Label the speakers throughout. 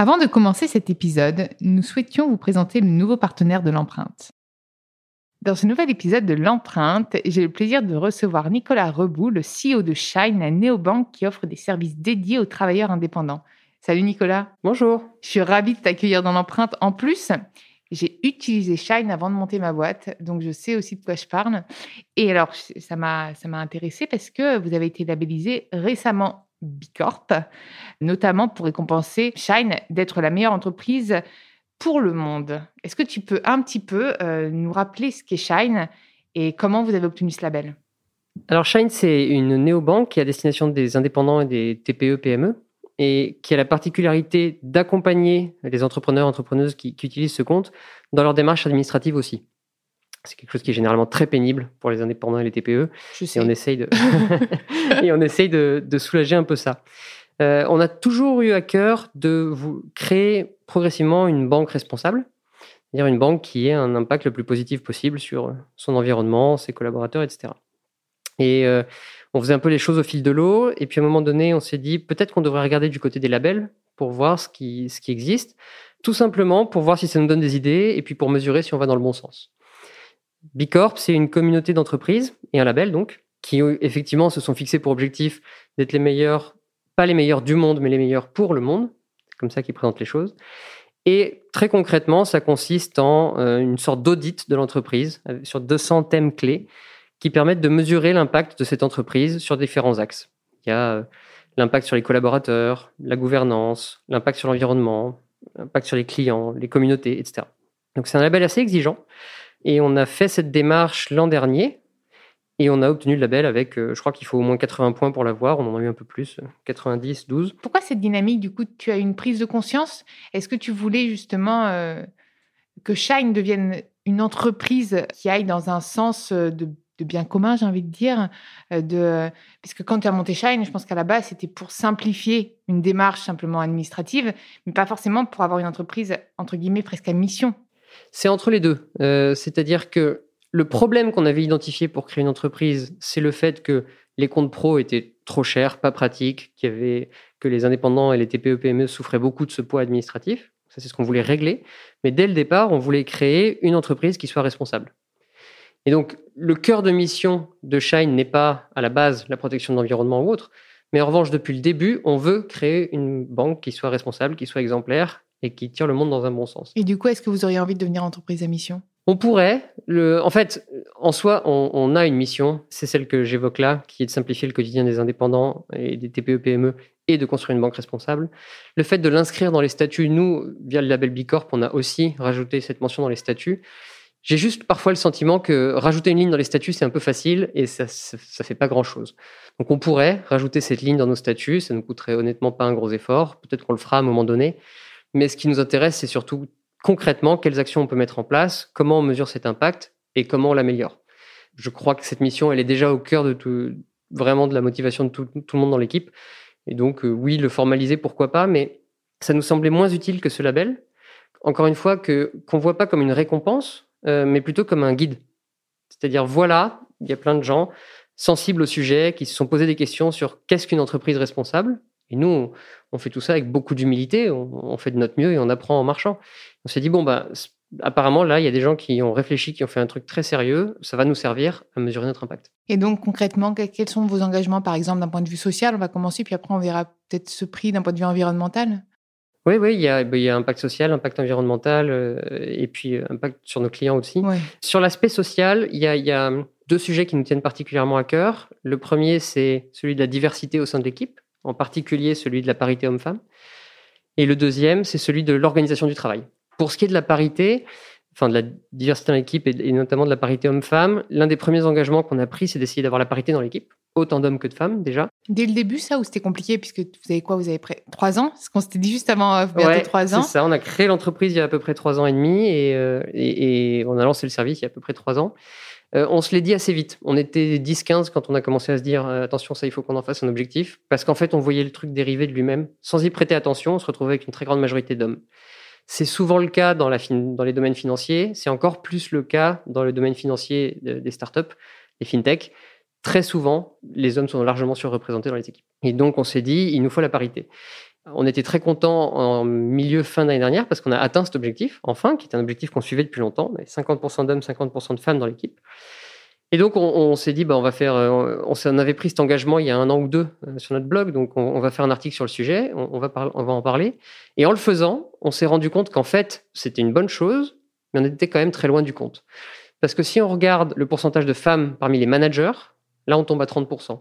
Speaker 1: Avant de commencer cet épisode, nous souhaitions vous présenter le nouveau partenaire de l'empreinte. Dans ce nouvel épisode de l'empreinte, j'ai le plaisir de recevoir Nicolas Rebout, le CEO de Shine, un néobanque qui offre des services dédiés aux travailleurs indépendants. Salut Nicolas.
Speaker 2: Bonjour.
Speaker 1: Je suis ravie de t'accueillir dans l'empreinte. En plus, j'ai utilisé Shine avant de monter ma boîte, donc je sais aussi de quoi je parle. Et alors, ça m'a, ça m'a intéressé parce que vous avez été labellisé récemment Bicorp, notamment pour récompenser Shine d'être la meilleure entreprise pour le monde. Est-ce que tu peux un petit peu euh, nous rappeler ce qu'est Shine et comment vous avez obtenu ce label?
Speaker 2: Alors Shine, c'est une néobanque qui est à destination des indépendants et des TPE-PME et qui a la particularité d'accompagner les entrepreneurs entrepreneuses qui utilisent ce compte dans leur démarche administrative aussi. C'est quelque chose qui est généralement très pénible pour les indépendants et les TPE.
Speaker 1: Je sais.
Speaker 2: Et on essaye de, et on essaye de, de, soulager un peu ça. Euh, on a toujours eu à cœur de vous créer progressivement une banque responsable, c'est-à-dire une banque qui ait un impact le plus positif possible sur son environnement, ses collaborateurs, etc. Et euh, on faisait un peu les choses au fil de l'eau. Et puis à un moment donné, on s'est dit peut-être qu'on devrait regarder du côté des labels pour voir ce qui, ce qui existe, tout simplement pour voir si ça nous donne des idées et puis pour mesurer si on va dans le bon sens. Bicorp, c'est une communauté d'entreprises et un label donc, qui effectivement se sont fixés pour objectif d'être les meilleurs, pas les meilleurs du monde, mais les meilleurs pour le monde. C'est comme ça qu'ils présentent les choses. Et très concrètement, ça consiste en euh, une sorte d'audit de l'entreprise euh, sur 200 thèmes clés qui permettent de mesurer l'impact de cette entreprise sur différents axes. Il y a euh, l'impact sur les collaborateurs, la gouvernance, l'impact sur l'environnement, l'impact sur les clients, les communautés, etc. Donc c'est un label assez exigeant. Et on a fait cette démarche l'an dernier et on a obtenu le label avec, euh, je crois qu'il faut au moins 80 points pour l'avoir. On en a eu un peu plus, 90, 12.
Speaker 1: Pourquoi cette dynamique Du coup, tu as une prise de conscience? Est-ce que tu voulais justement euh, que Shine devienne une entreprise qui aille dans un sens euh, de, de bien commun, j'ai envie de dire de... Puisque quand tu as monté Shine, je pense qu'à la base, c'était pour simplifier une démarche simplement administrative, mais pas forcément pour avoir une entreprise, entre guillemets, presque à mission.
Speaker 2: C'est entre les deux. Euh, C'est-à-dire que le problème qu'on avait identifié pour créer une entreprise, c'est le fait que les comptes pro étaient trop chers, pas pratiques, que les indépendants et les TPE-PME souffraient beaucoup de ce poids administratif. Ça, c'est ce qu'on voulait régler. Mais dès le départ, on voulait créer une entreprise qui soit responsable. Et donc, le cœur de mission de Shine n'est pas à la base la protection de l'environnement ou autre, mais en revanche, depuis le début, on veut créer une banque qui soit responsable, qui soit exemplaire et qui tire le monde dans un bon sens.
Speaker 1: Et du coup, est-ce que vous auriez envie de devenir entreprise à mission?
Speaker 2: On pourrait. Le... En fait, en soi, on, on a une mission. C'est celle que j'évoque là, qui est de simplifier le quotidien des indépendants et des TPE-PME et de construire une banque responsable. Le fait de l'inscrire dans les statuts, nous, via le label Bicorp, on a aussi rajouté cette mention dans les statuts. J'ai juste parfois le sentiment que rajouter une ligne dans les statuts, c'est un peu facile et ça ne fait pas grand-chose. Donc on pourrait rajouter cette ligne dans nos statuts, ça ne nous coûterait honnêtement pas un gros effort. Peut-être qu'on le fera à un moment donné. Mais ce qui nous intéresse, c'est surtout concrètement quelles actions on peut mettre en place, comment on mesure cet impact et comment on l'améliore. Je crois que cette mission, elle est déjà au cœur de tout, vraiment de la motivation de tout, le monde dans l'équipe. Et donc, euh, oui, le formaliser, pourquoi pas, mais ça nous semblait moins utile que ce label. Encore une fois, que qu'on voit pas comme une récompense, euh, mais plutôt comme un guide. C'est-à-dire, voilà, il y a plein de gens sensibles au sujet qui se sont posés des questions sur qu'est-ce qu'une entreprise responsable et nous, on, on fait tout ça avec beaucoup d'humilité, on, on, fait de notre mieux et on apprend en marchant. On s'est dit, bon, bah, apparemment, là, il y a des gens qui ont réfléchi, qui ont fait un truc très sérieux, ça va nous servir à mesurer notre impact.
Speaker 1: Et donc, concrètement, quels sont vos engagements, par exemple, d'un point de vue social? On va commencer, puis après, on verra peut-être ce prix d'un point de vue environnemental
Speaker 2: oui, oui, il y, a, il y a impact social, impact environnemental euh, et puis euh, impact sur nos clients aussi.
Speaker 1: Ouais.
Speaker 2: Sur l'aspect social, il y, a, il y a deux sujets qui nous tiennent particulièrement à cœur. Le premier, c'est celui de la diversité au sein de l'équipe en particulier celui de la parité homme-femme. Et le deuxième, c'est celui de l'organisation du travail. Pour ce qui est de la parité, enfin de la diversité dans l'équipe et, notamment de la parité homme-femme, l'un des premiers engagements qu'on a pris, c'est d'essayer d'avoir la parité dans l'équipe. autant d'hommes que de femmes déjà.
Speaker 1: Dès le début, ça, ou c'était compliqué puisque vous avez quoi Vous avez près trois ans? Ce qu'on s'était dit juste avant euh, bientôt trois ans.
Speaker 2: C'est ça, on a créé l'entreprise il y a à peu près trois ans et demi et, et, on a lancé le service il y a à peu près trois ans. Euh, on se l'est dit assez vite. On était 10-15 quand on a commencé à se dire attention, ça, il faut qu'on en fasse un objectif. Parce qu'en fait, on voyait le truc dériver de lui-même. Sans y prêter attention, on se retrouvait avec une très grande majorité d'hommes. C'est souvent le cas dans, les domaines financiers. C'est encore plus le cas dans le domaine financier des startups, des fintechs très souvent, les hommes sont largement surreprésentés dans les équipes. Et donc, on s'est dit, il nous faut la parité. On était très content en milieu fin d'année dernière parce qu'on a atteint cet objectif, enfin, qui est un objectif qu'on suivait depuis longtemps. 50% d'hommes, 50% de femmes dans l'équipe. Et donc, on, s'est dit, bah, on va faire, euh, on, avait pris cet engagement il y a un an ou deux euh, sur notre blog, donc on, va faire un article sur le sujet, on, va on va en parler. Et en le faisant, on s'est rendu compte qu'en fait, c'était une bonne chose, mais on était quand même très loin du compte. Parce que si on regarde le pourcentage de femmes parmi les managers, Là, on tombe à 30%.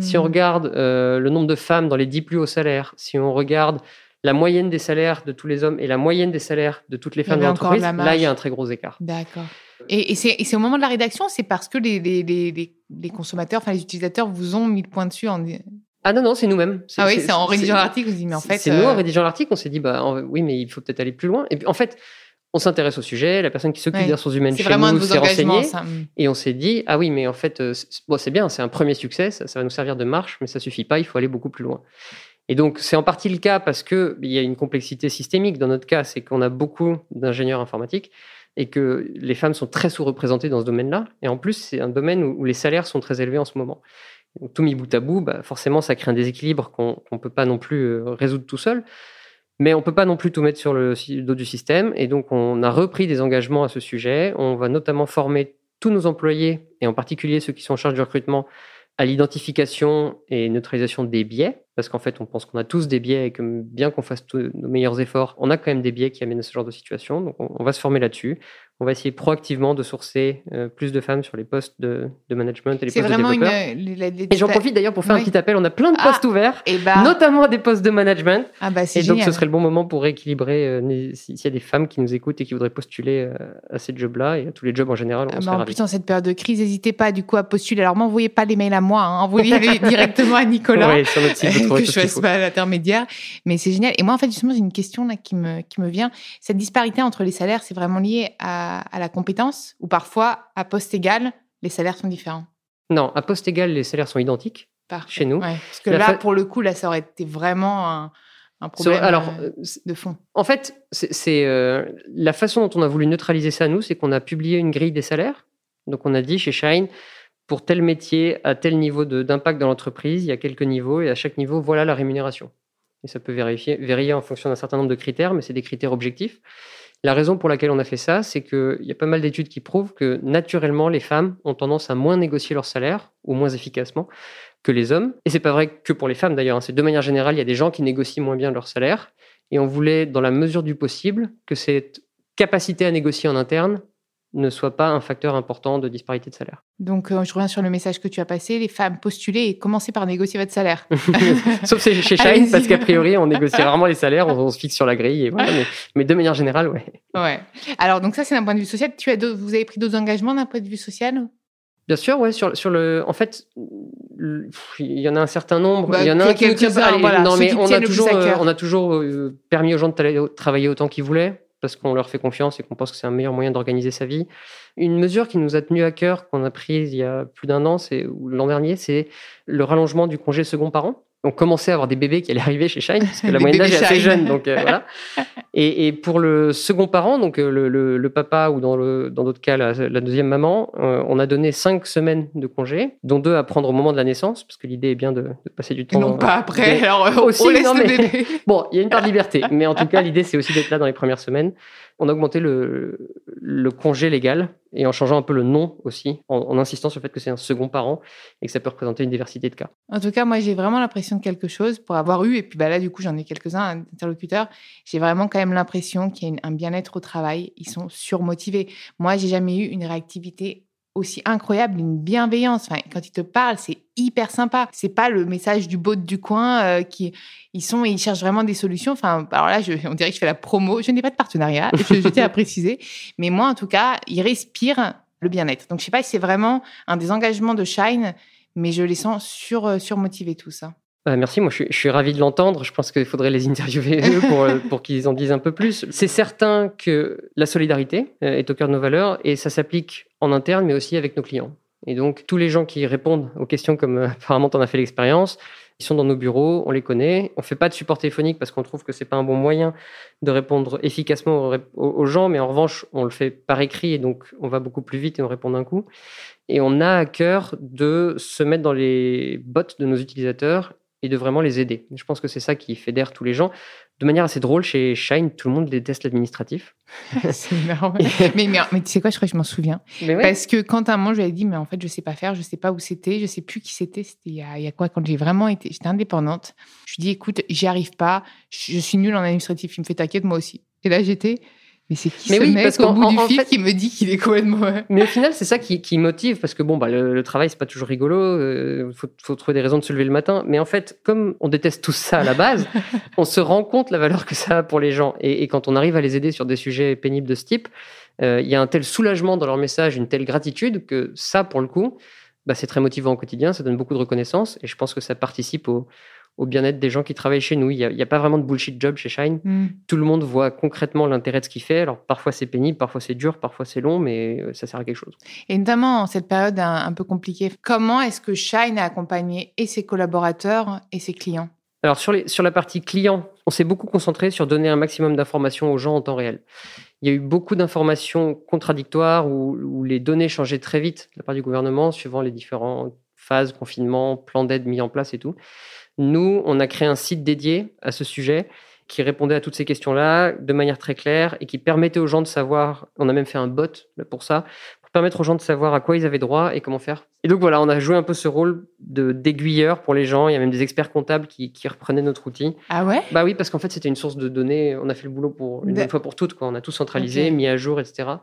Speaker 2: Si on hmm. regarde euh, le nombre de femmes dans les 10 plus hauts salaires, si on regarde la moyenne des salaires de tous les hommes et la moyenne des salaires de toutes les femmes de l'entreprise, là, il y a un très gros écart.
Speaker 1: D'accord. Et, c'est au moment de la rédaction, c'est parce que les, les, les, consommateurs, enfin les utilisateurs vous ont mis le point dessus en...
Speaker 2: Ah non, non, c'est nous-mêmes.
Speaker 1: Ah oui, c'est en rédigeant l'article, vous dites, mais en fait...
Speaker 2: C'est nous, en euh, rédigeant l'article, on s'est dit, bah oui, mais il faut peut-être aller plus loin. Et puis, en fait, on s'intéresse au sujet, la personne qui s'occupe des ressources humaines chez nous s'est renseignée, mm. et on s'est dit, ah oui, mais en fait, euh, bon, c'est bien, c'est un premier succès, ça, va nous servir de marche, mais ça suffit pas, il faut aller beaucoup plus loin. Et donc, c'est en partie le cas parce qu'il y a une complexité systémique. Dans notre cas, c'est qu'on a beaucoup d'ingénieurs informatiques et que les femmes sont très sous-représentées dans ce domaine-là. Et en plus, c'est un domaine où, les salaires sont très élevés en ce moment. Donc, tout mis bout à bout, bah, forcément, ça crée un déséquilibre qu'on ne peut pas non plus euh, résoudre tout seul. Mais on ne peut pas non plus tout mettre sur le dos du système. Et donc, on a repris des engagements à ce sujet. On va notamment former tous nos employés, et en particulier ceux qui sont en charge du recrutement, à l'identification et neutralisation des biais. Parce qu'en fait, on pense qu'on a tous des biais et que bien qu'on fasse tous nos meilleurs efforts, on a quand même des biais qui amènent à ce genre de situation. Donc, on va se former là-dessus on va essayer proactivement de sourcer euh, plus de femmes sur les postes de, management et les postes de développeurs. et j'en profite d'ailleurs pour faire un petit appel. On a plein de postes ah, ouverts, et bah... notamment des postes de management.
Speaker 1: Ah bah
Speaker 2: et donc ce serait le bon moment pour rééquilibrer euh, s'il y a des femmes qui nous écoutent et qui voudraient postuler euh, à ces jobs-là et à tous les jobs en général. On
Speaker 1: ah bah en plus, en cette période de crise, n'hésitez pas du coup à postuler. Alors m'envoyez pas les mails à moi, hein, envoyez directement à Nicolas.
Speaker 2: Oui, sur notre site,
Speaker 1: que je fasse pas l'intermédiaire. Mais c'est génial. Et moi, en fait, justement, j'ai une question là qui me qui me vient. Cette disparité entre les salaires, c'est vraiment lié à à, la compétence ou parfois à poste égal, les salaires sont différents?
Speaker 2: Non, à poste égal, les salaires sont identiques chez nous.
Speaker 1: parce que là, pour le coup, là, ça aurait été vraiment un, problème alors, euh, de fond.
Speaker 2: En fait, c'est euh, la façon dont on a voulu neutraliser ça, nous, c'est qu'on a publié une grille des salaires. Donc, on a dit chez Shine, pour tel métier, à tel niveau d'impact dans l'entreprise, il y a quelques niveaux, et à chaque niveau, voilà la rémunération. Et ça peut vérifier, varier en fonction d'un certain nombre de critères, mais c'est des critères objectifs. La raison pour laquelle on a fait ça, c'est qu'il y a pas mal d'études qui prouvent que naturellement, les femmes ont tendance à moins négocier leur salaire, ou moins efficacement, que les hommes. Et c'est pas vrai que pour les femmes d'ailleurs. Hein. C'est de manière générale, il y a des gens qui négocient moins bien leur salaire. Et on voulait, dans la mesure du possible, que cette capacité à négocier en interne ne soit pas un facteur important de disparité de salaire.
Speaker 1: Donc, euh, je reviens sur le message que tu as passé. Les femmes, postulez et commencez par négocier votre salaire.
Speaker 2: Sauf chez Shine, parce qu'a priori, on négocie rarement les salaires, on, se fixe sur la grille. Et voilà, mais, de manière générale, ouais.
Speaker 1: Ouais. Alors, donc ça, c'est d'un point de vue social. Tu as vous avez pris d'autres engagements d'un point de vue social?
Speaker 2: Bien sûr, ouais. Sur, sur le, en fait, il y en a un certain nombre. Bah, il y en a un qui. Voilà, non, mais on a, toujours, euh, on a toujours euh, permis aux gens de travailler autant qu'ils voulaient parce qu'on leur fait confiance et qu'on pense que c'est un meilleur moyen d'organiser sa vie. Une mesure qui nous a tenu à cœur, qu'on a prise il y a plus d'un an, c'est l'an dernier, c'est le rallongement du congé second parent on commençait à avoir des bébés qui allaient arriver chez Shine, parce que la moyenne d'âge est assez jeune. Donc, euh, voilà. Et, pour le second parent, donc euh, le, papa ou dans d'autres cas la, deuxième maman, euh, on a donné cinq semaines de congé, dont deux à prendre au moment de la naissance, parce que l'idée est bien de, passer du temps.
Speaker 1: Non, pas après. Alors, aussi,
Speaker 2: Bon, il y a une part de liberté, mais en tout cas, l'idée c'est aussi d'être là dans les premières semaines on a augmenté le, congé légal et en changeant un peu le nom aussi, en, insistant sur le fait que c'est un second parent et que ça peut représenter une diversité de cas.
Speaker 1: En tout cas, moi, j'ai vraiment l'impression de quelque chose pour avoir eu, et puis bah, là, du coup, j'en ai quelques-uns interlocuteurs, j'ai vraiment quand même l'impression qu'il y a un bien-être au travail. Ils sont surmotivés. Moi, j'ai jamais eu une réactivité aussi incroyable, une bienveillance. Enfin, quand ils te parlent, c'est hyper sympa. C'est pas le message du bot du coin euh, qui ils sont ils cherchent vraiment des solutions. Enfin, alors là, je, on dirait que je fais la promo. Je n'ai pas de partenariat. Je, je tiens à préciser, mais moi, en tout cas, ils respirent le bien-être. Donc, je sais pas si c'est vraiment un des engagements de Shine, mais je les sens sur, surmotivés tous. ça.
Speaker 2: Bah, merci, moi je suis, ravi de l'entendre. Je pense qu'il faudrait les interviewer eux pour, qu'ils en disent un peu plus. C'est certain que la solidarité est au cœur de nos valeurs et ça s'applique en interne mais aussi avec nos clients. Et donc tous les gens qui répondent aux questions comme apparemment tu en as fait l'expérience, ils sont dans nos bureaux, on les connaît. On fait pas de support téléphonique parce qu'on trouve que c'est pas un bon moyen de répondre efficacement aux, gens, mais en revanche, on le fait par écrit et donc on va beaucoup plus vite et on répond d'un coup. Et on a à cœur de se mettre dans les bottes de nos utilisateurs et de vraiment les aider. Je pense que c'est ça qui fédère tous les gens. De manière assez drôle, chez Shine, tout le monde déteste l'administratif.
Speaker 1: c'est marrant. mais, mais, tu sais quoi, je crois que je m'en souviens. Parce que quand à un moment, je lui ai dit, mais en fait, je sais pas faire, je sais pas où c'était, je sais plus qui c'était. C'était il, y a quoi Quand j'ai vraiment été, j'étais indépendante. Je lui ai dit, écoute, j'y arrive pas, je suis nulle en administratif. Il me fait t'inquiète, moi aussi. Et là, j'étais, mais c'est qui ce oui, mec parce bout du fil qui me dit qu'il est complètement...
Speaker 2: Mais au final, c'est ça qui, qui, motive, parce que bon, bah, le, travail, c'est pas toujours rigolo, il euh, faut, faut, trouver des raisons de se lever le matin. Mais en fait, comme on déteste tout ça à la base, on se rend compte la valeur que ça a pour les gens. Et, et quand on arrive à les aider sur des sujets pénibles de ce type, euh, il y a un tel soulagement dans leur message, une telle gratitude que ça, pour le coup, bah, c'est très motivant au quotidien, ça donne beaucoup de reconnaissance, et je pense que ça participe au, au bien-être des gens qui travaillent chez nous. Il n'y a, pas vraiment de bullshit job chez Shine. Hmm. Tout le monde voit concrètement l'intérêt de ce qu'il fait. Alors parfois c'est pénible, parfois c'est dur, parfois c'est long, mais euh, ça sert à quelque chose.
Speaker 1: Et notamment en cette période un, peu compliquée, comment est-ce que Shine a accompagné et ses collaborateurs et ses clients?
Speaker 2: Alors sur, les, sur la partie client, on s'est beaucoup concentré sur donner un maximum d'informations aux gens en temps réel. Il y a eu beaucoup d'informations contradictoires où, où, les données changeaient très vite de la part du gouvernement suivant les différentes phases, confinement, plans d'aide mis en place et tout. Nous, on a créé un site dédié à ce sujet qui répondait à toutes ces questions-là de manière très claire et qui permettait aux gens de savoir, on a même fait un bot pour ça, pour permettre aux gens de savoir à quoi ils avaient droit et comment faire. Et donc voilà, on a joué un peu ce rôle de d'aiguilleur pour les gens. Il y a même des experts comptables qui, reprenaient notre outil.
Speaker 1: Ah ouais?
Speaker 2: Bah oui, parce qu'en fait, c'était une source de données. On a fait le boulot pour une fois pour toutes. Quoi. On a tout centralisé, mis à jour, etc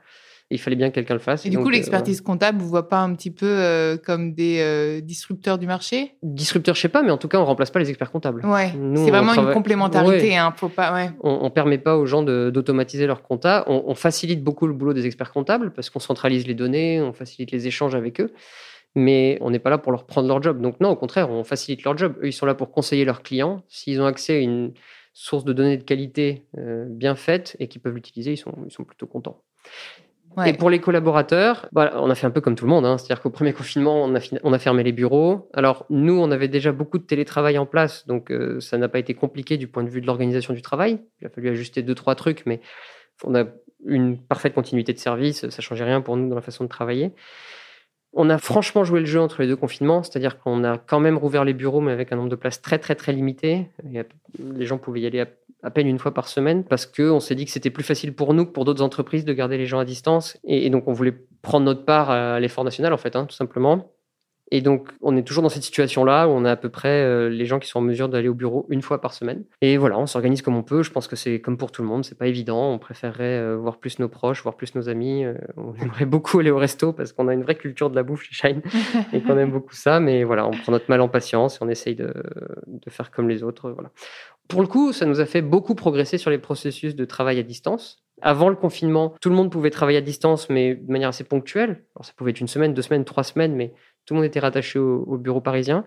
Speaker 2: il fallait bien que quelqu'un le fasse.
Speaker 1: Et, du coup, euh, l'expertise comptable, vous voit pas un petit peu euh, comme des euh, disrupteurs du marché?
Speaker 2: Disrupteurs, je sais pas, mais en tout cas, on remplace pas les experts comptables.
Speaker 1: Ouais. C'est vraiment une complémentarité. Hein, faut pas. Ouais.
Speaker 2: On, ne permet pas aux gens d'automatiser leur compta. On, on, facilite beaucoup le boulot des experts comptables parce qu'on centralise les données, on facilite les échanges avec eux. Mais on n'est pas là pour leur prendre leur job. Donc non, au contraire, on facilite leur job. Eux, ils sont là pour conseiller leurs clients. S'ils ont accès à une source de données de qualité bien faite et qu'ils peuvent l'utiliser, ils sont, ils sont plutôt contents. Et pour les collaborateurs, bah, on a fait un peu comme tout le monde. Hein. C'est-à-dire qu'au premier confinement, on a, on a, fermé les bureaux. Alors, nous, on avait déjà beaucoup de télétravail en place, donc euh, ça n'a pas été compliqué du point de vue de l'organisation du travail. Il a fallu ajuster deux, trois trucs, mais on a une parfaite continuité de service. Ça changeait rien pour nous dans la façon de travailler. On a franchement joué le jeu entre les deux confinements, c'est-à-dire qu'on a quand même rouvert les bureaux, mais avec un nombre de places très, très, très limité. Les gens pouvaient y aller à, peine une fois par semaine parce qu'on s'est dit que c'était plus facile pour nous que pour d'autres entreprises de garder les gens à distance. Et, donc, on voulait prendre notre part à l'effort national, en fait, hein, tout simplement. Et donc, on est toujours dans cette situation-là où on a à peu près euh, les gens qui sont en mesure d'aller au bureau une fois par semaine. Et voilà, on s'organise comme on peut. Je pense que c'est comme pour tout le monde, c'est pas évident. On préférerait euh, voir plus nos proches, voir plus nos amis. Euh, on aimerait beaucoup aller au resto parce qu'on a une vraie culture de la bouffe chez Shine et qu'on aime beaucoup ça. Mais voilà, on prend notre mal en patience et on essaye de, de faire comme les autres. Voilà. Pour le coup, ça nous a fait beaucoup progresser sur les processus de travail à distance. Avant le confinement, tout le monde pouvait travailler à distance, mais de manière assez ponctuelle. Alors, ça pouvait être une semaine, deux semaines, trois semaines, mais tout le monde était rattaché au, bureau parisien.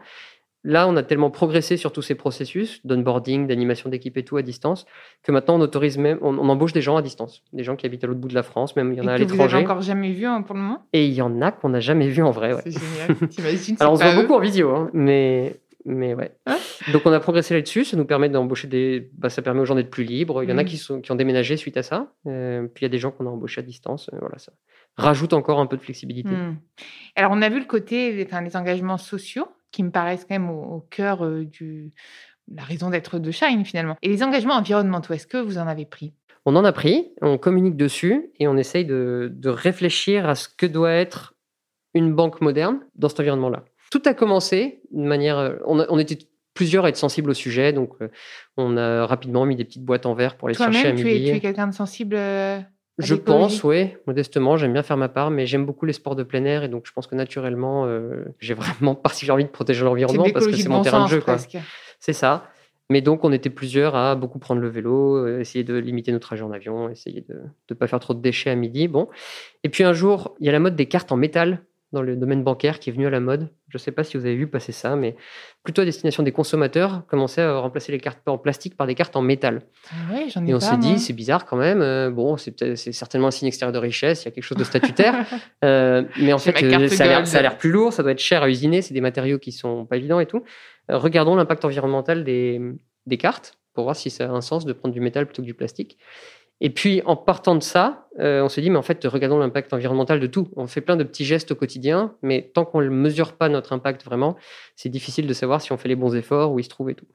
Speaker 2: Là, on a tellement progressé sur tous ces processus d'onboarding, d'animation d'équipe et tout à distance, que maintenant on autorise même, on, embauche des gens à distance, des gens qui habitent à l'autre bout de la France, même il y en a à l'étranger. Vous
Speaker 1: n'avez encore jamais vu hein, pour le moment?
Speaker 2: Et il y en a qu'on n'a jamais vu en vrai.
Speaker 1: C'est génial. T'imagines
Speaker 2: Alors on se voit beaucoup en vidéo, hein, mais mais ouais. Hein Donc on a progressé là-dessus, ça nous permet d'embaucher des, bah, ça permet aux gens d'être plus libres. Il y en a mmh. qui sont qui ont déménagé suite à ça. Euh, puis il y a des gens qu'on a embauchés à distance. Euh, voilà ça rajoute encore un peu de flexibilité. Hmm.
Speaker 1: Alors, on a vu le côté, enfin, les engagements sociaux qui me paraissent quand même au, cœur euh, du la raison d'être de Shine finalement. Et les engagements environnementaux, est-ce que vous en avez pris?
Speaker 2: On en a pris, on communique dessus et on essaye de, de réfléchir à ce que doit être une banque moderne dans cet environnement-là. Tout a commencé de manière. Euh, on, on, était plusieurs à être sensibles au sujet, donc euh, on a rapidement mis des petites boîtes en verre pour les chercher à
Speaker 1: midi.
Speaker 2: Tu
Speaker 1: es, tu es quelqu'un de sensible
Speaker 2: je pense, oui, modestement, j'aime bien faire ma part, mais j'aime beaucoup les sports de plein air et donc je pense que naturellement, euh, j'ai vraiment particulièrement envie de protéger l'environnement parce que c'est mon terrain de jeu. C'est ça. Mais donc, on était plusieurs à beaucoup prendre le vélo, euh, essayer de limiter notre trajet en avion, essayer de ne pas faire trop de déchets à midi. Bon. Et puis un jour, il y a la mode des cartes en métal dans le domaine bancaire qui est venu à la mode. Je ne sais pas si vous avez vu passer ça, mais plutôt à destination des consommateurs, commençaient à remplacer les cartes en plastique par des cartes en métal.
Speaker 1: Ah ouais, j'en ai
Speaker 2: Et on s'est dit, c'est bizarre quand même. euh, bon, c'est certainement un signe extérieur de richesse, il y a quelque chose de statutaire. Euh, mais en fait, euh, ça a l'air-
Speaker 1: gold.
Speaker 2: ça a l'air plus lourd, ça doit être cher à usiner, c'est des matériaux qui sont pas évidents et tout. Regardons l'impact environnemental des, des cartes pour voir si ça a un sens de prendre du métal plutôt que du plastique. Et puis, en partant de ça, euh, on se dit, mais en fait, regardons l'impact environnemental de tout. On fait plein de petits gestes au quotidien, mais tant qu'on ne mesure pas notre impact vraiment, c'est difficile de savoir si on fait les bons efforts, où il se trouve et tout.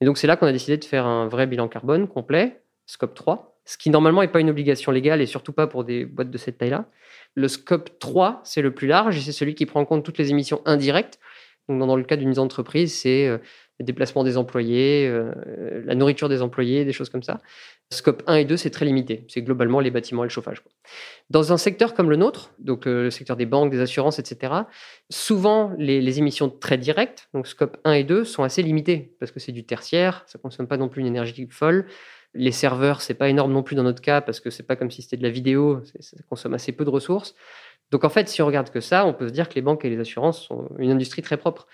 Speaker 2: Et donc, c'est là qu'on a décidé de faire un vrai bilan carbone complet, scope 3, ce qui normalement n'est pas une obligation légale et surtout pas pour des boîtes de cette taille-là. Le scope 3, c'est le plus large et c'est celui qui prend en compte toutes les émissions indirectes. Donc, dans, le cas d'une entreprise, c'est euh, le déplacement des employés, euh, la nourriture des employés, des choses comme ça. Scope 1 et 2, c'est très limité. C'est globalement les bâtiments et le chauffage. Dans un secteur comme le nôtre, donc euh, le secteur des banques, des assurances, etc., souvent les, émissions très directes, donc scope 1 et 2, sont assez limitées parce que c'est du tertiaire, ça ne consomme pas non plus une énergie folle. Les serveurs, c'est pas énorme non plus dans notre cas parce que c'est pas comme si c'était de la vidéo, ça consomme assez peu de ressources. Donc en fait, si on regarde que ça, on peut se dire que les banques et les assurances sont une industrie très propre.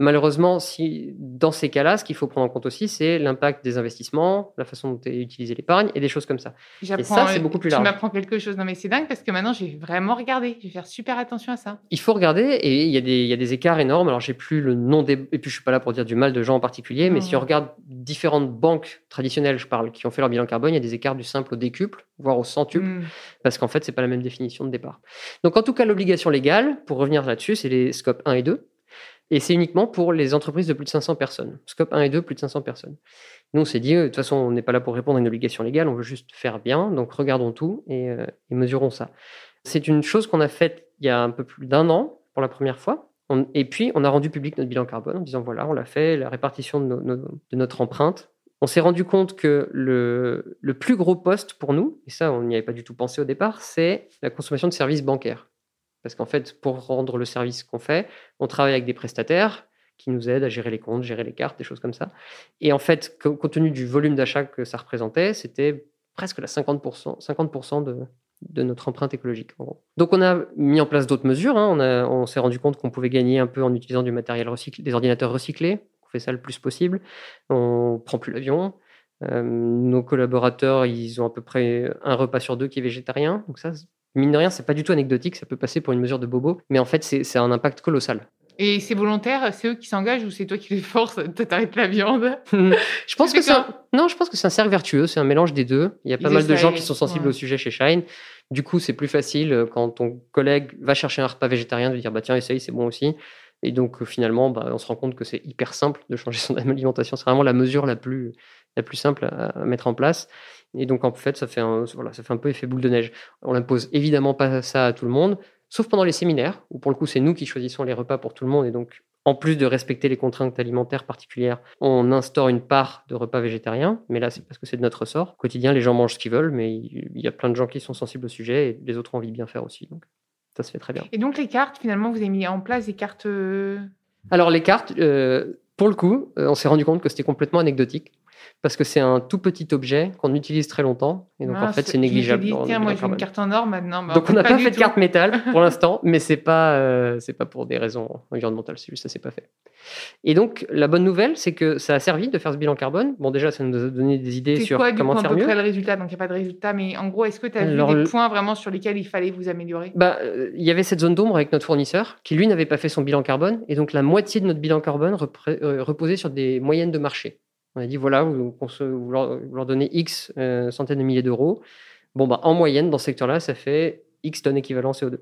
Speaker 2: Malheureusement, si, dans ces cas-là, ce qu'il faut prendre en compte aussi, c'est l'impact des investissements, la façon dont est utilisée l'épargne et des choses comme ça.
Speaker 1: J'apprends,
Speaker 2: ça, c'est beaucoup plus
Speaker 1: Tu
Speaker 2: large.
Speaker 1: m'apprends quelque chose. Non, mais c'est dingue parce que maintenant, j'ai vraiment regardé. Je vais faire super attention à ça.
Speaker 2: Il faut regarder et il y, a des, il y a des écarts énormes. Alors, j'ai plus le nom des. Et puis, je suis pas là pour dire du mal de gens en particulier, mais si on regarde différentes banques traditionnelles, je parle, qui ont fait leur bilan carbone, il y a des écarts du simple au décuple, voire au centuple,
Speaker 1: Mm.
Speaker 2: parce qu'en fait, c'est pas la même définition de départ. Donc, en tout cas, l'obligation légale, pour revenir là-dessus, c'est les scopes 1 et 2. Et c'est uniquement pour les entreprises de plus de 500 personnes. Scope 1 et 2, plus de 500 personnes. Nous, on s'est dit, euh, de toute façon, on n'est pas là pour répondre à une obligation légale, on veut juste faire bien, donc regardons tout et, euh, mesurons ça. C'est une chose qu'on a faite il y a un peu plus d'un an, pour la première fois. Et puis, on a rendu public notre bilan carbone en disant, voilà, on l'a fait, la répartition de, notre empreinte. On s'est rendu compte que le plus gros poste pour nous, et ça, on n'y avait pas du tout pensé au départ, c'est la consommation de services bancaires. Parce qu'en fait, pour rendre le service qu'on fait, on travaille avec des prestataires qui nous aident à gérer les comptes, gérer les cartes, des choses comme ça. Et en fait, co- compte tenu du volume d'achat que ça représentait, c'était presque la 50%, 50% de, de notre empreinte écologique. Donc on a mis en place d'autres mesures. hein. On, on s'est rendu compte qu'on pouvait gagner un peu en utilisant du matériel recyclé, des ordinateurs recyclés. On fait ça le plus possible. On prend plus l'avion. Euh, nos collaborateurs, ils ont à peu près un repas sur deux qui est végétarien. Donc ça, mine de rien, c'est pas du tout anecdotique. Ça peut passer pour une mesure de bobo, mais en fait, c'est un impact colossal.
Speaker 1: Et c'est volontaire, c'est eux qui s'engagent ou c'est toi qui les forces t'arrêtes la viande.
Speaker 2: je pense que c'est un... non, je pense que c'est un cercle vertueux, c'est un mélange des deux. Il y a pas
Speaker 1: Ils
Speaker 2: mal de gens qui sont sensibles
Speaker 1: ouais.
Speaker 2: au sujet chez Shine. Du coup, c'est plus facile euh, quand ton collègue va chercher un repas végétarien de dire bah tiens essaye, c'est bon aussi. Et donc euh, finalement, bah, on se rend compte que c'est hyper simple de changer son alimentation. C'est vraiment la mesure la plus la plus simple à, à mettre en place. Et donc en fait, ça fait un voilà, ça fait un peu effet boule de neige. On n'impose évidemment pas ça à tout le monde, sauf pendant les séminaires où pour le coup c'est nous qui choisissons les repas pour tout le monde et donc en plus de respecter les contraintes alimentaires particulières, on instaure une part de repas végétariens, mais là c'est parce que c'est de notre ressort. Au quotidien, les gens mangent ce qu'ils veulent, mais il y a plein de gens qui sont sensibles au sujet et les autres ont envie de bien faire aussi. Donc ça se fait très bien.
Speaker 1: Et donc, les cartes, finalement, vous avez mis en place des cartes. euh,
Speaker 2: Alors les cartes, euh, pour le coup, euh, on s'est rendu compte que c'était complètement anecdotique parce que c'est un tout petit objet qu'on utilise très longtemps et donc en fait c'est négligeable.
Speaker 1: dit, Tiens, moi, veux une carte en or maintenant. Bah,
Speaker 2: Donc on n'a pas fait de carte métal pour l'instant, mais c'est pas euh, c'est pas pour des raisons environnementales, c'est juste ça s'est pas fait. Et donc la bonne nouvelle, c'est que ça a servi de faire ce bilan carbone. Bon déjà ça nous a donné des idées
Speaker 1: C'est
Speaker 2: sur
Speaker 1: quoi,
Speaker 2: comment
Speaker 1: coup,
Speaker 2: faire mieux.
Speaker 1: près le résultat? Donc, il n'y a pas de résultat, mais en gros, est-ce que tu as
Speaker 2: Alors,
Speaker 1: vu des
Speaker 2: le-
Speaker 1: points vraiment sur lesquels il fallait vous améliorer?
Speaker 2: Bah, euh, il y avait cette zone d'ombre avec notre fournisseur qui lui n'avait pas fait son bilan carbone et donc la moitié de notre bilan carbone euh, reposait sur des moyennes de marché. On a dit voilà, vous, leur, vous leur donnez X euh, centaines de milliers d'euros. Bon, bah, en moyenne, dans ce secteur-là, ça fait X tonnes équivalent CO2.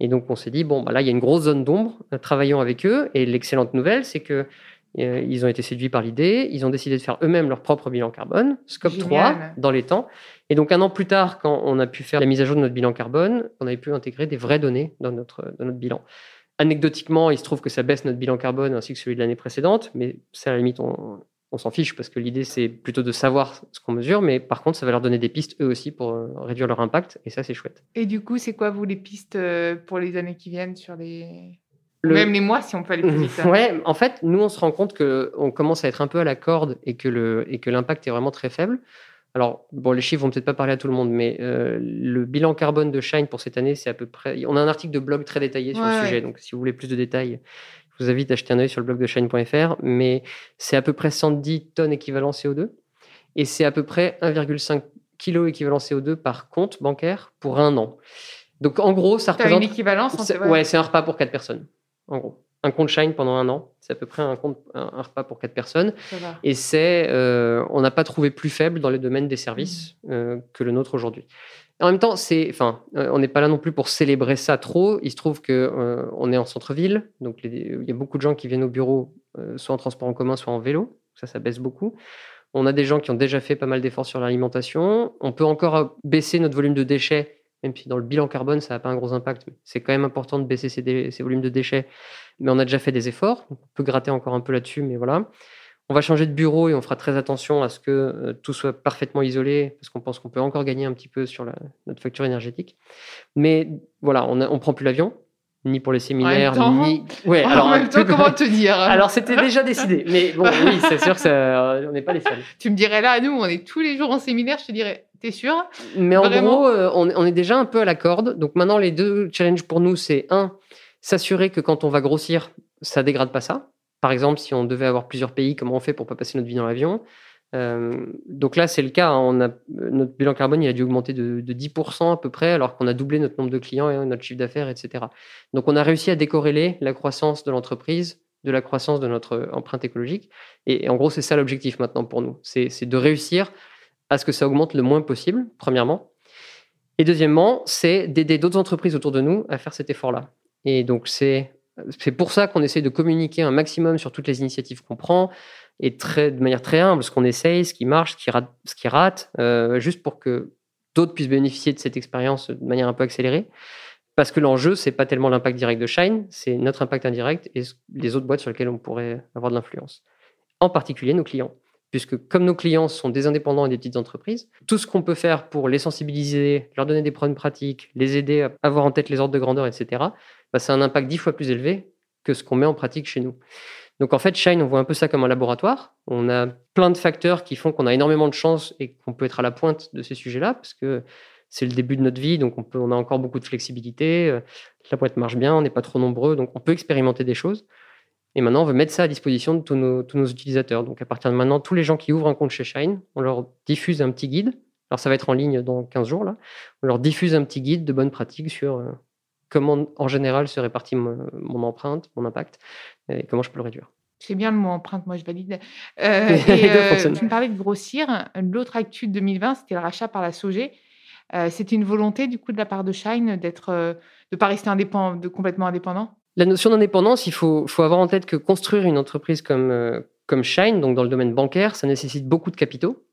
Speaker 2: Et donc, on s'est dit, bon, bah, là, il y a une grosse zone d'ombre, euh, travaillons avec eux. Et l'excellente nouvelle, c'est que euh, ils ont été séduits par l'idée, ils ont décidé de faire eux-mêmes leur propre bilan carbone, scope
Speaker 1: Génial.
Speaker 2: 3, dans les temps. Et donc, un an plus tard, quand on a pu faire la mise à jour de notre bilan carbone, on avait pu intégrer des vraies données dans notre, dans notre bilan. Anecdotiquement, il se trouve que ça baisse notre bilan carbone ainsi que celui de l'année précédente, mais ça, à la limite, on, on s'en fiche parce que l'idée, c'est plutôt de savoir ce qu'on mesure, mais par contre, ça va leur donner des pistes eux aussi pour euh, réduire leur impact, et ça, c'est chouette.
Speaker 1: Et du coup, c'est quoi, vous, les pistes euh, pour les années qui viennent sur les.
Speaker 2: Le-
Speaker 1: Même les mois, si on peut aller plus vite. hein.
Speaker 2: Ouais, en fait, nous, on se rend compte que on commence à être un peu à la corde et que le et que l'impact est vraiment très faible Alors, bon, les chiffres vont peut-être pas parler à tout le monde, mais euh, le bilan carbone de Shine pour cette année, c'est à peu près. On a un article de blog très détaillé sur le sujet, donc si vous voulez plus de détails, je vous invite à jeter un œil sur le blog de Shine.fr. Mais c'est à peu près 110 tonnes équivalent CO2 et c'est à peu près 1,5 kg équivalent CO2 par compte bancaire pour un an. Donc, en gros, ça représente.
Speaker 1: une équivalence
Speaker 2: Ouais, c'est un repas pour quatre personnes, en gros un compte Shine pendant un an. C'est à peu près un, compte, un, repas pour quatre personnes. Et c'est, euh, on n'a pas trouvé plus faible dans les domaines des services mmh. euh, que le nôtre aujourd'hui. En même temps, c'est, enfin, euh, on n'est pas là non plus pour célébrer ça trop. Il se trouve que on est en centre-ville, donc il y a beaucoup de gens qui viennent au bureau, soit en transport en commun, soit en vélo. Ça, ça baisse beaucoup. On a des gens qui ont déjà fait pas mal d'efforts sur l'alimentation. On peut encore baisser notre volume de déchets même si dans le bilan carbone, ça n'a pas un gros impact, c'est quand même important de baisser ces, volumes de déchets. Mais on a déjà fait des efforts, on peut gratter encore un peu là-dessus, mais voilà. On va changer de bureau et on fera très attention à ce que euh, tout soit parfaitement isolé, parce qu'on pense qu'on peut encore gagner un petit peu sur notre facture énergétique. Mais voilà, on ne prend plus l'avion, ni pour les séminaires, ni.
Speaker 1: Ouais, alors, en même temps, comment te dire?
Speaker 2: Alors, c'était déjà décidé. Mais bon, oui, c'est sûr que ça, on n'est pas les seuls.
Speaker 1: Tu me dirais là, nous, on est tous les jours en séminaire, je te dirais, T'es sûr?
Speaker 2: Mais en gros, euh, on, est déjà un peu à la corde. Donc maintenant, les deux challenges pour nous, c'est un, s'assurer que quand on va grossir, ça dégrade pas ça. Par exemple, si on devait avoir plusieurs pays, comment on fait pour pas passer notre vie dans l'avion? Euh, donc là, c'est le cas. Hein. A, notre bilan carbone, il a dû augmenter de, 10% à peu près, alors qu'on a doublé notre nombre de clients et notre chiffre d'affaires, etc. Donc on a réussi à décorréler la croissance de l'entreprise de la croissance de notre empreinte écologique. et en gros, c'est ça l'objectif maintenant pour nous. C'est de réussir à ce que ça augmente le moins possible, premièrement. Et deuxièmement, c'est d'aider d'autres entreprises autour de nous à faire cet effort-là. Et donc, c'est c'est pour ça qu'on essaie de communiquer un maximum sur toutes les initiatives qu'on prend et de manière très humble, ce qu'on essaye, ce qui marche, ce qui rate, qui rate euh, juste pour que d'autres puissent bénéficier de cette expérience de manière un peu accélérée. Parce que l'enjeu, c'est pas tellement l'impact direct de Shine, c'est notre impact indirect et les autres boîtes sur lesquelles on pourrait avoir de l'influence. En particulier nos clients puisque comme nos clients sont des indépendants et des petites entreprises, tout ce qu'on peut faire pour les sensibiliser, leur donner des problèmes pratiques, les aider à avoir en tête les ordres de grandeur, etc., bah, c'est un impact dix fois plus élevé que ce qu'on met en pratique chez nous. Donc en fait, Shine, on voit un peu ça comme un laboratoire. On a plein de facteurs qui font qu'on a énormément de chance et qu'on peut être à la pointe de ces sujets-là, parce que c'est le début de notre vie, donc on, peut, on a encore beaucoup de flexibilité. Euh, la boîte marche bien, on n'est pas trop nombreux, donc on peut expérimenter des choses. Et maintenant, on veut mettre ça à disposition de tous nos, tous nos utilisateurs. Donc, à partir de maintenant, tous les gens qui ouvrent un compte chez Shine, on leur diffuse un petit guide. Alors, ça va être en ligne dans 15 jours, là. On leur diffuse un petit guide de bonnes pratiques sur euh, comment, en général, se répartit mon, empreinte, mon impact, et comment je peux le réduire.
Speaker 1: C'est bien le mot empreinte, moi je valide. Euh, et, euh, tu me parlais de grossir. L'autre actu de 2020, c'était le rachat par la Sogé. c'était une volonté du coup de la part de Shine d'être, de ne pas rester indépendant, de complètement indépendant?
Speaker 2: La notion d'indépendance, il faut, avoir en tête que construire une entreprise comme, euh, comme Shine, donc dans le domaine bancaire, ça nécessite beaucoup de capitaux.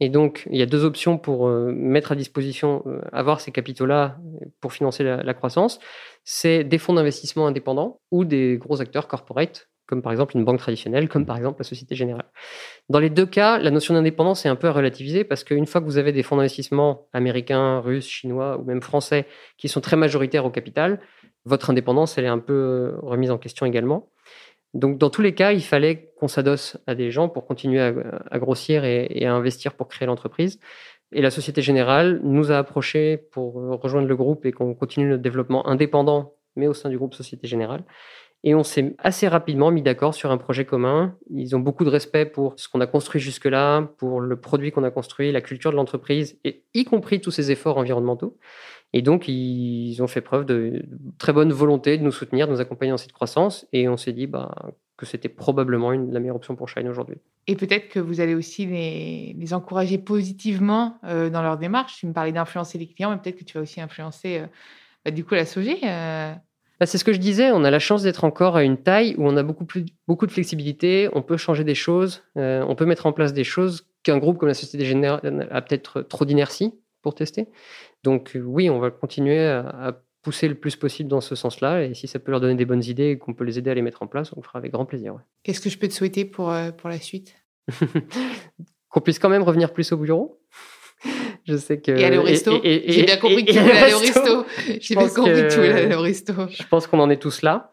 Speaker 2: Et donc, il y a deux options pour euh, mettre à disposition, euh, avoir ces capitaux-là pour financer la, croissance. C'est des fonds d'investissement indépendants ou des gros acteurs corporate, comme par exemple une banque traditionnelle, comme par exemple la Société Générale. Dans les deux cas, la notion d'indépendance est un peu à relativiser parce qu'une fois que vous avez des fonds d'investissement américains, russes, chinois ou même français qui sont très majoritaires au capital, votre indépendance, elle est un peu euh, remise en question également. Donc, dans tous les cas, il fallait qu'on s'adosse à des gens pour continuer à, grossir et, à investir pour créer l'entreprise. Et la Société Générale nous a approchés pour rejoindre le groupe et qu'on continue notre développement indépendant, mais au sein du groupe Société Générale. Et on s'est assez rapidement mis d'accord sur un projet commun. Ils ont beaucoup de respect pour ce qu'on a construit jusque-là, pour le produit qu'on a construit, la culture de l'entreprise, et y compris tous ces efforts environnementaux. Et donc, ils ont fait preuve de très bonne volonté de nous soutenir, de nous accompagner dans cette croissance. Et on s'est dit bah, que c'était probablement une, la meilleure option pour Shine aujourd'hui.
Speaker 1: Et peut-être que vous allez aussi les, les encourager positivement euh, dans leur démarche. Tu me parlais d'influencer les clients, mais peut-être que tu vas aussi influencer euh, bah, du coup la SOG. Euh.
Speaker 2: Bah, c'est ce que je disais, on a la chance d'être encore à une taille où on a beaucoup, plus, beaucoup de flexibilité, on peut changer des choses, on peut mettre en place des choses qu'un groupe comme la Société Générale a peut-être trop d'inertie pour tester. Donc euh, oui, on va continuer à, pousser le plus possible dans ce sens-là. Et si ça peut leur donner des bonnes idées et qu'on peut les aider à les mettre en place, on le fera avec grand plaisir.
Speaker 1: Qu'est-ce que je peux te souhaiter pour, euh, pour la suite?
Speaker 2: Qu'on puisse quand même revenir plus au bureau.
Speaker 1: Je sais que. Et aller au resto. J'ai bien compris que tu voulais aller au resto. J'ai bien compris que tu voulais aller au resto.
Speaker 2: Je pense qu'on en est tous là.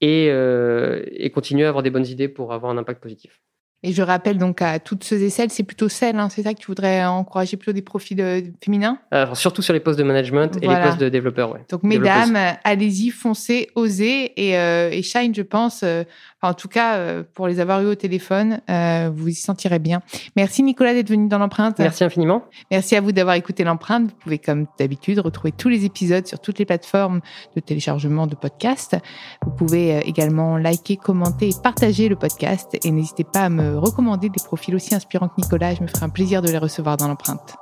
Speaker 2: Et, euh, et continuer à avoir des bonnes idées pour avoir un impact positif.
Speaker 1: Et je rappelle donc à toutes ceux et celles, c'est plutôt celles, hein, c'est ça que tu voudrais encourager plutôt des profils euh, féminins?
Speaker 2: Alors, surtout sur les postes de management et les postes de développeurs. Ouais.
Speaker 1: Donc, mesdames, allez-y, foncez, osez. Et, euh, et Shine, je pense, euh, enfin, en tout cas, euh, pour les avoir eu au téléphone, euh, vous y sentirez bien. Merci Nicolas d'être venu dans l'empreinte.
Speaker 2: Merci infiniment.
Speaker 1: Merci à vous d'avoir écouté l'empreinte. Vous pouvez, comme d'habitude, retrouver tous les épisodes sur toutes les plateformes de téléchargement de podcasts. Vous pouvez également liker, commenter et partager le podcast. Et n'hésitez pas à recommander des profils aussi inspirants que Nicolas. Je me ferai un plaisir de les recevoir dans l'empreinte.